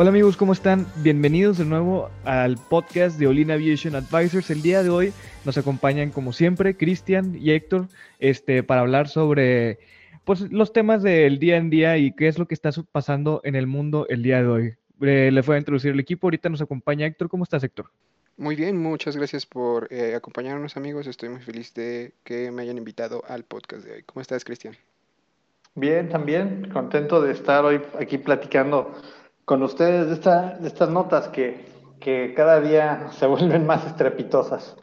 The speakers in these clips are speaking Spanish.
Hola amigos, ¿cómo están? Bienvenidos de nuevo al podcast de Olin Aviation Advisors. El día de hoy nos acompañan como siempre Cristian y Héctor este, para hablar sobre pues, los temas del día en día y qué es lo que está pasando en el mundo el día de hoy. Eh, les voy a introducir el equipo. Ahorita nos acompaña Héctor. ¿Cómo estás, Héctor? Muy bien, muchas gracias por eh, acompañarnos amigos. Estoy muy feliz de que me hayan invitado al podcast de hoy. ¿Cómo estás, Cristian? Bien, también contento de estar hoy aquí platicando con ustedes de, esta, de estas notas que, que cada día se vuelven más estrepitosas.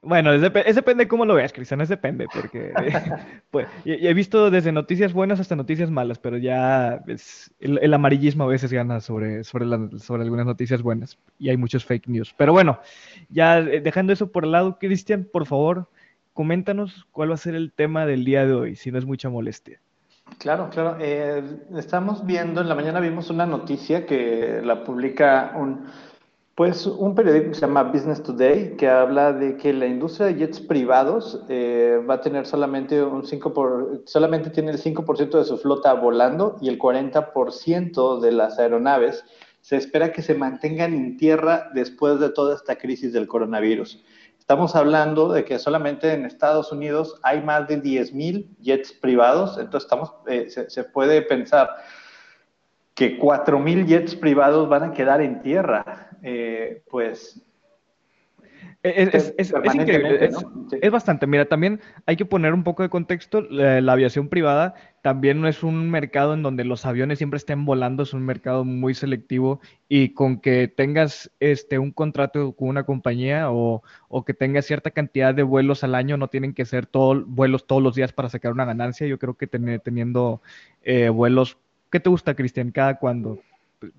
Bueno, es, dep es, depende cómo lo veas, Cristian, es depende, porque pues, he visto desde noticias buenas hasta noticias malas, pero ya es, el, el, amarillismo a veces gana sobre, sobre, la, sobre algunas noticias buenas y hay muchos fake news. Pero bueno, ya eh, dejando eso por el lado, Cristian, por favor, coméntanos cuál va a ser el tema del día de hoy, si no es mucha molestia. Claro, claro. Eh, estamos viendo, en la mañana vimos una noticia que la publica un, pues, un periódico que se llama Business Today, que habla de que la industria de jets privados eh, va a tener solamente un 5 por, solamente tiene el 5% de su flota volando y el 40% de las aeronaves se espera que se mantengan en tierra después de toda esta crisis del coronavirus. Estamos hablando de que solamente en Estados Unidos hay más de 10.000 jets privados, entonces estamos, eh, se, puede pensar que 4.000 jets privados van a quedar en tierra. Eh, pues es, es, es, es increíble, ¿no? sí. es, bastante. Mira, también hay que poner un poco de contexto. La, la, aviación privada también no es un mercado en donde los aviones siempre estén volando, es un mercado muy selectivo y con que tengas este, un contrato con una compañía o, o que tengas cierta cantidad de vuelos al año, no tienen que ser todo, vuelos todos los días para sacar una ganancia. Yo creo que ten, teniendo eh, vuelos, ¿qué te gusta, Cristian? ¿Cada cuando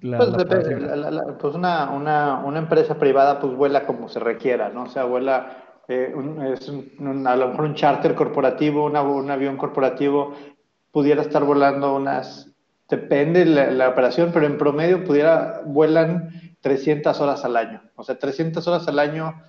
la, pues, la, la, pues una, una, una, empresa privada pues vuela como se requiera, ¿no? O sea, vuela, eh, un, es un, a lo mejor un charter corporativo, una, un avión corporativo pudiera estar volando unas, depende la, la, operación, pero en promedio pudiera, vuelan 300 horas al año. O sea, 300 horas al año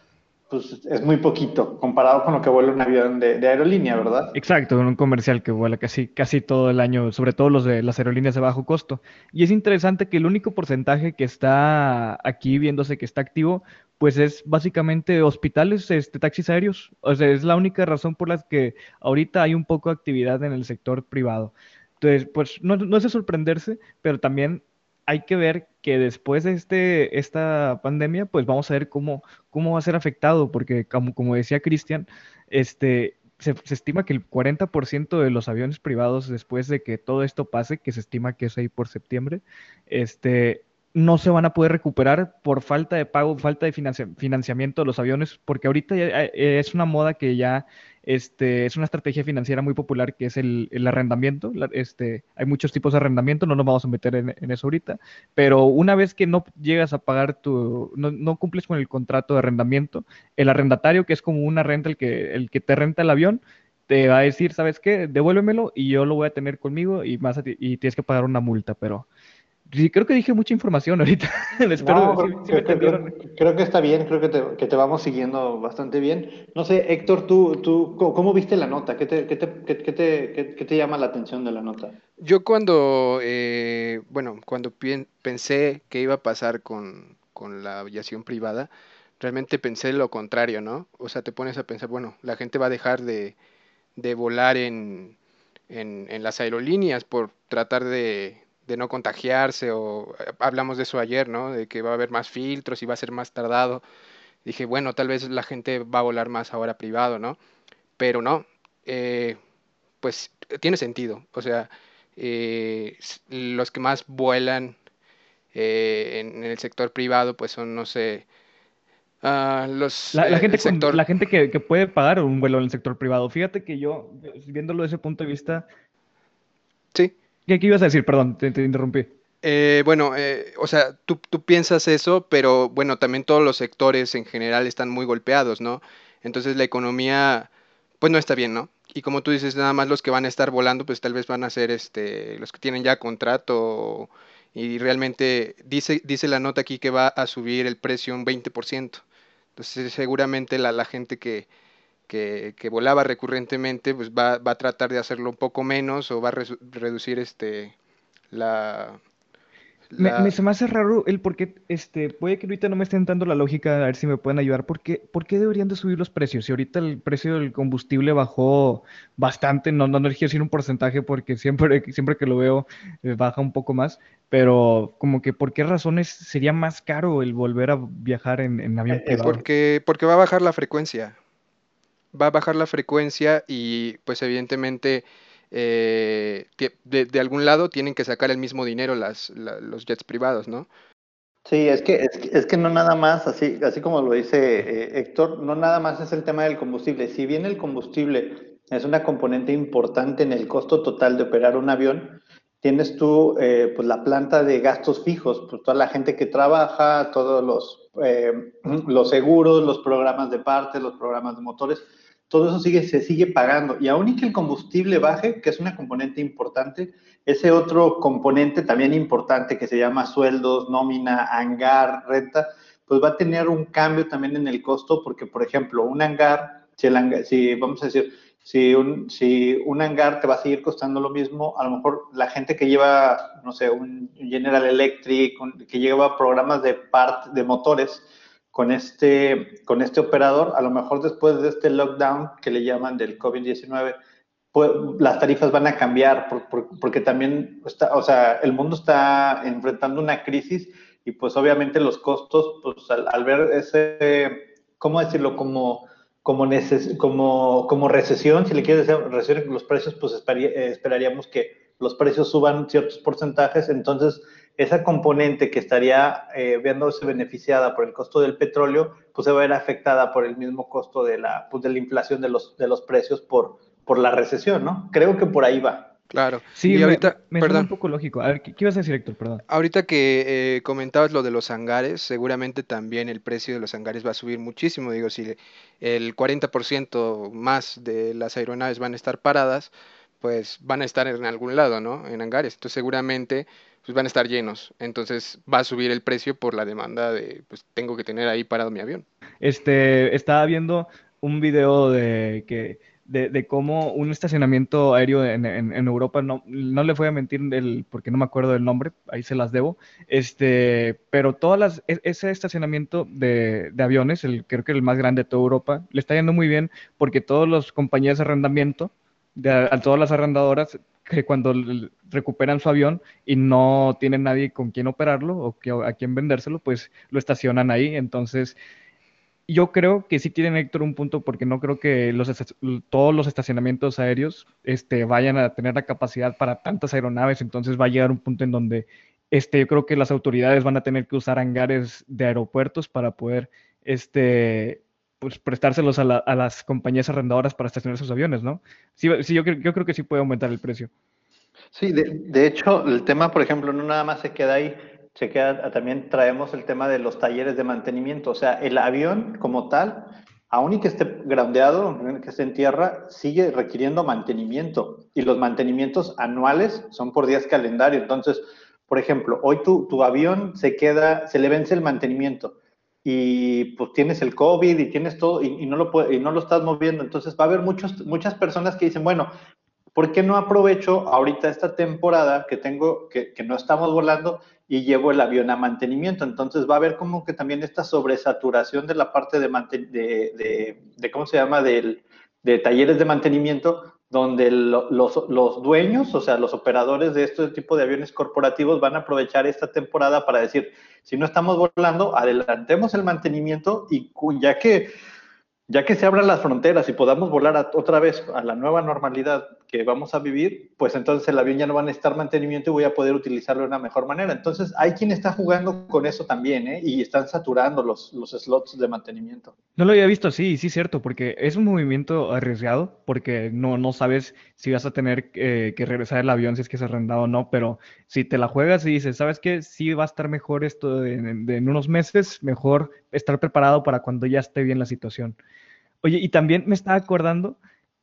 pues es muy poquito comparado con lo que vuela un avión de, aerolínea, ¿verdad? Exacto, un comercial que vuela casi, casi todo el año, sobre todo los de las aerolíneas de bajo costo. Y es interesante que el único porcentaje que está aquí viéndose que está activo, pues es básicamente hospitales, este, taxis aéreos. O sea, es la única razón por la que ahorita hay un poco de actividad en el sector privado. Entonces, pues no, no es de sorprenderse, pero también hay que ver que después de este, esta pandemia, pues vamos a ver cómo, cómo va a ser afectado, porque como, como decía Cristian, este, se, estima que el 40% de los aviones privados, después de que todo esto pase, que se estima que es ahí por septiembre, este, no se van a poder recuperar por falta de pago, falta de financia, financiamiento de los aviones, porque ahorita ya, es una moda que ya este, es una estrategia financiera muy popular que es el, arrendamiento. Este, hay muchos tipos de arrendamiento, no nos vamos a meter en, en, eso ahorita, pero una vez que no llegas a pagar tu, no, no, cumples con el contrato de arrendamiento, el arrendatario, que es como una renta el que, el que te renta el avión, te va a decir, ¿sabes qué? Devuélvemelo y yo lo voy a tener conmigo y, más y tienes que pagar una multa, pero creo que dije mucha información ahorita. Espero, no, sí, sí creo, creo, creo, que está bien, creo que te, que te, vamos siguiendo bastante bien. No sé, Héctor, ¿tú, tú cómo viste la nota? ¿Qué te, qué te, qué, qué te, qué te llama la atención de la nota? Yo cuando, eh, bueno, cuando pensé que iba a pasar con, con la aviación privada, realmente pensé lo contrario, ¿no? O sea, te pones a pensar, bueno, la gente va a dejar de, de volar en, en, en las aerolíneas por tratar de de no contagiarse o eh, hablamos de eso ayer, ¿no? De que va a haber más filtros y va a ser más tardado. Dije, bueno, tal vez la gente va a volar más ahora privado, ¿no? Pero no, eh, pues tiene sentido. O sea, eh, los que más vuelan eh, en, en, el sector privado, pues son, no sé, Ah, los, La, la eh, gente, con- sector. la gente que, que puede pagar un vuelo en el sector privado. Fíjate que yo, viéndolo desde ese punto de vista, Sí. ¿Qué, qué ibas a decir? Perdón, te, te interrumpí. Eh, bueno, eh, o sea, tú, piensas eso, pero bueno, también todos los sectores en general están muy golpeados, ¿no? Entonces la economía, pues no está bien, ¿no? Y como tú dices, nada más los que van a estar volando, pues tal vez van a ser este, los que tienen ya contrato y realmente dice, dice la nota aquí que va a subir el precio un 20%. Entonces seguramente la gente que, que, que volaba recurrentemente, pues va, va a tratar de hacerlo un poco menos o va a reducir este, la, Me, la- me se me hace raro el por qué, este, puede que ahorita no me esté entrando la lógica, a ver si me pueden ayudar. ¿Por qué, por qué deberían de subir los precios? Si ahorita el precio del combustible bajó bastante, no, no, no quiero decir un porcentaje porque siempre, siempre que lo veo eh, baja un poco más, pero como que ¿por qué razones sería más caro el volver a viajar en, en avión privado? Porque, porque va a bajar la frecuencia. Va a bajar la frecuencia y pues evidentemente eh, de, de algún lado tienen que sacar el mismo dinero las, la- los jets privados, ¿no? Sí, es que, es que, es que no nada más, así, así como lo dice eh, Héctor, no nada más es el tema del combustible. Si bien el combustible es una componente importante en el costo total de operar un avión, tienes tú eh, pues la planta de gastos fijos, pues toda la gente que trabaja, todos los, eh, los seguros, los programas de partes, los programas de motores, todo eso sigue, se sigue pagando. Y aún y que el combustible baje, que es una componente importante, ese otro componente también importante que se llama sueldos, nómina, hangar, renta, pues va a tener un cambio también en el costo, porque, por ejemplo, un hangar, si, vamos a decir, si un, si un hangar te va a seguir costando lo mismo, a lo mejor la gente que lleva, no sé, un General Electric, que lleva programas de part, de motores, con este, con este operador, a lo mejor después de este lockdown que le llaman del COVID-19, pues, las tarifas van a cambiar por- por- porque también está, o sea, el mundo está enfrentando una crisis y pues obviamente los costos, pues al, ver ese, ¿cómo decirlo? Como, como, como, como recesión, si le quieres decir recesión los precios, pues eh, esperaríamos que los precios suban ciertos porcentajes, entonces esa componente que estaría eh, viéndose beneficiada por el costo del petróleo, pues se va a ver afectada por el mismo costo de la, pues, de la inflación de los, de los precios por, por la recesión, ¿no? Creo que por ahí va. Claro. Sí, Y me, ahorita, me perdón, un poco lógico. A ver, ¿qué, qué ibas a decir, Héctor? Perdón. ahorita que eh, comentabas lo de los hangares, seguramente también el precio de los hangares va a subir muchísimo. Digo, si el 40% más de las aeronaves van a estar paradas, pues van a estar en algún lado, ¿no? En hangares. Entonces seguramente pues van a estar llenos. Entonces va a subir el precio por la demanda de, pues tengo que tener ahí parado mi avión. Este, estaba viendo un video de que de, de cómo un estacionamiento aéreo en, en- en Europa, no, no le voy a mentir el, porque no me acuerdo del nombre, ahí se las debo, este, pero todas las, e- ese estacionamiento de, de aviones, el, creo que el más grande de toda Europa, le está yendo muy bien porque todas las compañías de arrendamiento, a todas las arrendadoras, que cuando recuperan su avión y no tienen nadie con quien operarlo o a quien vendérselo, pues lo estacionan ahí, entonces... Yo creo que sí tiene Héctor un punto porque no creo que los todos los estacionamientos aéreos este, vayan a tener la capacidad para tantas aeronaves, entonces va a llegar un punto en donde este, yo creo que las autoridades van a tener que usar hangares de aeropuertos para poder este, pues, prestárselos a, la- a las compañías arrendadoras para estacionar sus aviones, ¿no? Sí, sí, yo, yo creo que sí puede aumentar el precio. Sí, de, hecho, el tema, por ejemplo, no nada más se queda ahí, se queda, también traemos el tema de los talleres de mantenimiento, o sea, el avión como tal, aun y que esté groundeado, que esté en tierra, sigue requiriendo mantenimiento y los mantenimientos anuales son por días calendario. Entonces, por ejemplo, hoy tu, tu avión se queda, se le vence el mantenimiento y pues tienes el COVID y tienes todo y, no, lo y no lo estás moviendo. Entonces va a haber muchos, muchas personas que dicen, bueno, ¿por qué no aprovecho ahorita esta temporada que tengo, que, que no estamos volando y llevo el avión a mantenimiento? Entonces va a haber como que también esta sobresaturación de la parte de, de, de, de ¿cómo se llama? Del, de talleres de mantenimiento, donde lo- los, los dueños, o sea, los operadores de este tipo de aviones corporativos van a aprovechar esta temporada para decir, si no estamos volando, adelantemos el mantenimiento y ya que ya que se abran las fronteras y podamos volar otra vez a la nueva normalidad, que vamos a vivir, pues entonces el avión ya no va a necesitar mantenimiento y voy a poder utilizarlo de una mejor manera. Entonces, hay quien está jugando con eso también, ¿eh? Y están saturando los, los slots de mantenimiento. No lo había visto así, sí, cierto, porque es un movimiento arriesgado, porque no, no sabes si vas a tener eh, que regresar el avión, si es que es arrendado o no, pero si te la juegas y dices, ¿sabes qué? Sí va a estar mejor esto en, en unos meses, mejor estar preparado para cuando ya esté bien la situación. Oye, y también me estaba acordando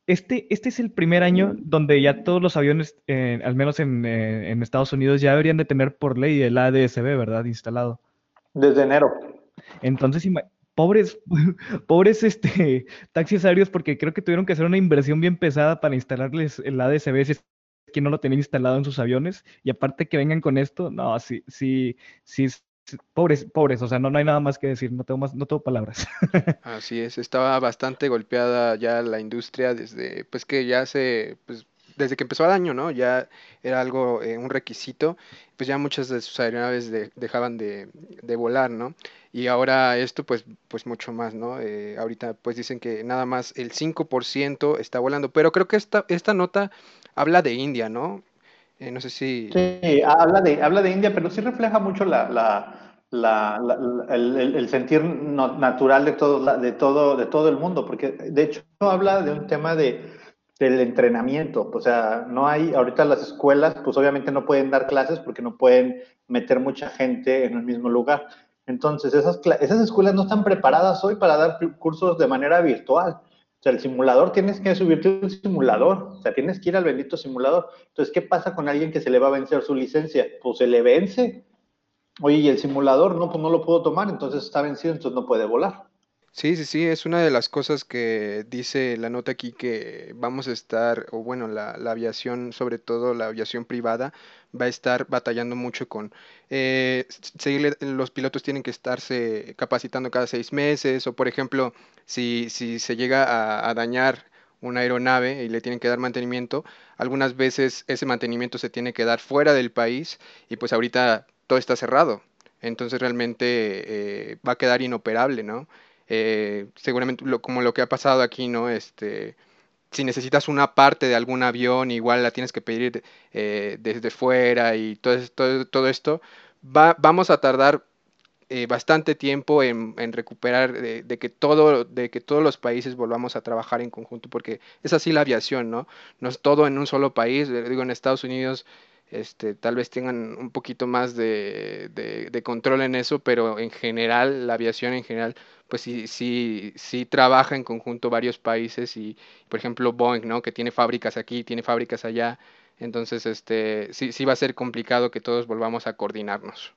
este, este es el primer año donde ya todos los aviones, eh, al menos en, eh, en, Estados Unidos, ya deberían de tener por ley el ADSB, ¿verdad? Instalado. Desde enero. Entonces, pobres, pobres este, taxis aéreos, porque creo que tuvieron que hacer una inversión bien pesada para instalarles el ADSB si es que no lo tenían instalado en sus aviones. Y aparte que vengan con esto, no, sí, sí, sí, pobres, pobres, o sea, no, no hay nada más que decir, no tengo más, no tengo palabras. Así es, estaba bastante golpeada ya la industria desde, pues que ya se, pues desde que empezó el año, ¿no? Ya era algo, eh, un requisito, pues ya muchas de sus aeronaves dejaban de, de, volar, ¿no? Y ahora esto, pues, pues mucho más, ¿no? Eh, ahorita, pues dicen que nada más el 5% está volando, pero creo que esta, esta nota habla de India, ¿no? Eh, no sé si... Sí, habla de, habla de India, pero sí refleja mucho la, la, el, sentir natural de todo, de, todo, de todo el mundo, porque de hecho habla de un tema de, del entrenamiento, o sea, no hay, ahorita las escuelas, pues obviamente no pueden dar clases porque no pueden meter mucha gente en el mismo lugar. Entonces, esas, esas escuelas no están preparadas hoy para dar cursos de manera virtual. O sea, el simulador tienes que subirte un simulador, o sea, tienes que ir al bendito simulador. Entonces, ¿qué pasa con alguien que se le va a vencer su licencia? Pues se le vence. Oye, ¿y el simulador? No, pues no lo puedo tomar, entonces está vencido, entonces no puede volar. Sí, sí, sí, es una de las cosas que dice la nota aquí que vamos a estar, o bueno, la, la aviación, sobre todo la aviación privada, va a estar batallando mucho con eh, seguirle, los pilotos tienen que estarse capacitando cada seis meses, o por ejemplo, si, si se llega a, dañar una aeronave y le tienen que dar mantenimiento, algunas veces ese mantenimiento se tiene que dar fuera del país y pues ahorita todo está cerrado. Entonces realmente eh, va a quedar inoperable, ¿no? Eh, seguramente como lo que ha pasado aquí, ¿no? Este, si necesitas una parte de algún avión, igual la tienes que pedir eh, desde fuera y todo, todo, esto, va, vamos a tardar eh, bastante tiempo en, en recuperar de, que todo, de que todos los países volvamos a trabajar en conjunto, porque es así la aviación, ¿no? No es todo en un solo país, digo, en Estados Unidos este, tal vez tengan un poquito más de, control en eso, pero en general, la aviación en general, pues sí, sí, sí trabaja en conjunto varios países y, por ejemplo, Boeing, ¿no? Que tiene fábricas aquí, tiene fábricas allá, entonces, este, sí, sí va a ser complicado que todos volvamos a coordinarnos.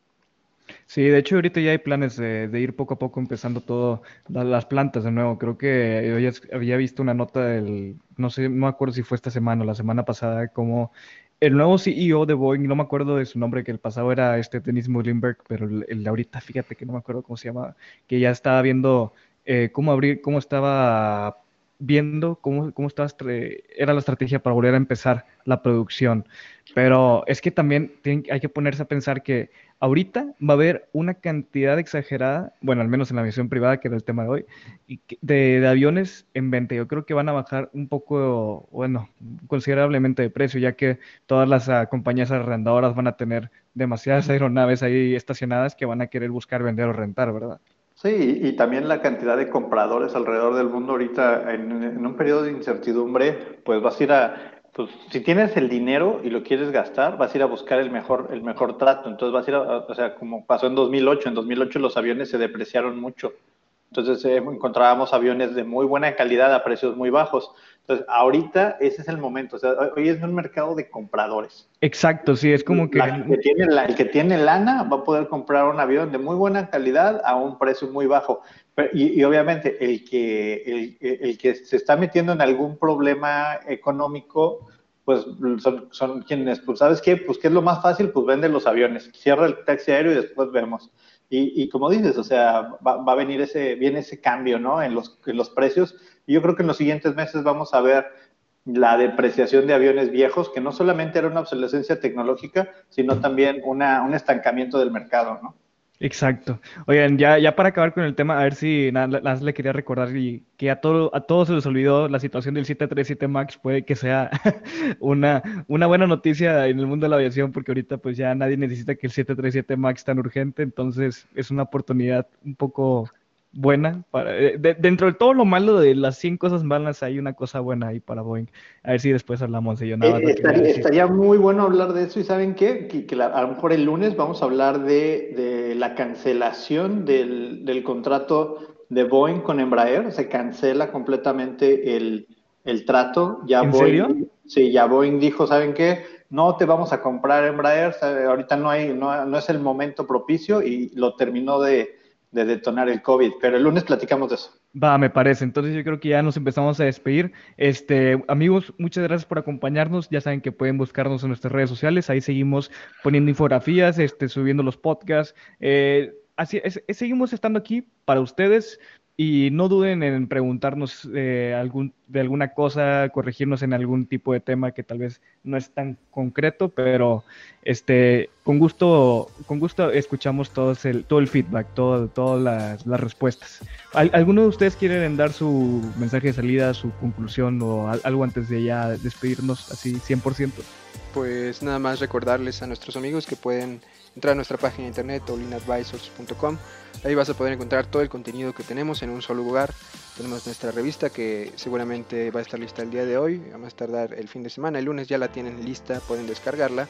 Sí, de hecho ahorita ya hay planes de, ir poco a poco empezando todo, las plantas de nuevo. Creo que hoy había visto una nota del, no sé, no me acuerdo si fue esta semana o la semana pasada, como el nuevo CEO de Boeing, no me acuerdo de su nombre, que el pasado era este Dennis Muhlenberg, pero el, ahorita, fíjate que no me acuerdo cómo se llama, que ya estaba viendo eh, cómo abrir, cómo estaba viendo cómo, cómo era la estrategia para volver a empezar la producción. Pero es que también hay que ponerse a pensar que ahorita va a haber una cantidad exagerada, bueno, al menos en la misión privada, que era el tema de hoy, de, aviones en venta. Yo creo que van a bajar un poco, bueno, considerablemente de precio, ya que todas las uh, compañías arrendadoras van a tener demasiadas aeronaves ahí estacionadas que van a querer buscar vender o rentar, ¿verdad? Sí, y también la cantidad de compradores alrededor del mundo ahorita en, un periodo de incertidumbre, pues vas a ir a pues si tienes el dinero y lo quieres gastar, vas a ir a buscar el mejor, el mejor trato. Entonces vas a ir a, o sea, como pasó en 2008, en 2008 los aviones se depreciaron mucho. Entonces eh, encontrábamos aviones de muy buena calidad a precios muy bajos. Entonces ahorita ese es el momento. O sea, hoy es un mercado de compradores. Exacto, sí, es como que... el, que tiene el que tiene lana va a poder comprar un avión de muy buena calidad a un precio muy bajo. y, obviamente el que, el, que se está metiendo en algún problema económico, pues son, son quienes, pues sabes qué, pues qué es lo más fácil, pues vende los aviones, cierra el taxi aéreo y después vemos. Y, como dices, o sea, va, a venir ese, viene ese cambio, ¿no? En los, en los precios. Y yo creo que en los siguientes meses vamos a ver la depreciación de aviones viejos, que no solamente era una obsolescencia tecnológica, sino también una, un estancamiento del mercado, ¿no? Exacto. Oigan, ya, ya para acabar con el tema, a ver si nada más le quería recordar y que a todo, a todos se les olvidó la situación del 737 MAX, puede que sea una, una buena noticia en el mundo de la aviación, porque ahorita pues ya nadie necesita que el 737 MAX tan urgente, entonces es una oportunidad un poco buena. Para, eh, dentro de todo lo malo de las 100 cosas malas, hay una cosa buena ahí para Boeing. A ver si después hablamos de ello. Nada eh, estaría, muy bueno hablar de eso. ¿Y saben qué? Que, a lo mejor el lunes vamos a hablar de, de la cancelación del, del, contrato de Boeing con Embraer. Se cancela completamente el, el trato. Ya ¿En Boeing, serio? Sí, ya Boeing dijo, ¿saben qué? No te vamos a comprar Embraer, ahorita no, hay, no, no es el momento propicio y lo terminó de, de detonar el COVID, pero el lunes platicamos de eso. Va, me parece. Entonces yo creo que ya nos empezamos a despedir. Este, amigos, muchas gracias por acompañarnos. Ya saben que pueden buscarnos en nuestras redes sociales. Ahí seguimos poniendo infografías, este, subiendo los podcasts. Eh, así seguimos estando aquí para ustedes. Y no duden en preguntarnos eh, algún, de alguna cosa, corregirnos en algún tipo de tema que tal vez no es tan concreto, pero este, con gusto, con gusto escuchamos todos el, todo el feedback, todo, todas las, respuestas. ¿Alguno de ustedes quieren dar su mensaje de salida, su conclusión o algo antes de ya despedirnos así 100%? Pues nada más recordarles a nuestros amigos que pueden entrar a nuestra página de internet olinadvisors.com. Ahí vas a poder encontrar todo el contenido que tenemos en un solo lugar. Tenemos nuestra revista que seguramente va a estar lista el día de hoy, a tardar el fin de semana. El lunes ya la tienen lista, pueden descargarla.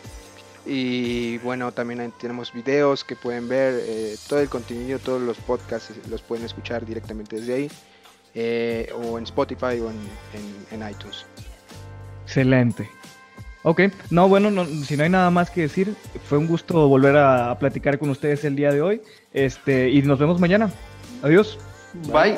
Y bueno, también tenemos videos que pueden ver, eh, todo el contenido, todos los podcasts los pueden escuchar directamente desde ahí, eh, o en Spotify o en iTunes. Excelente. Ok, no, bueno, si no hay nada más que decir, fue un gusto volver a, platicar con ustedes el día de hoy. Este, y nos vemos mañana. Adiós. Bye.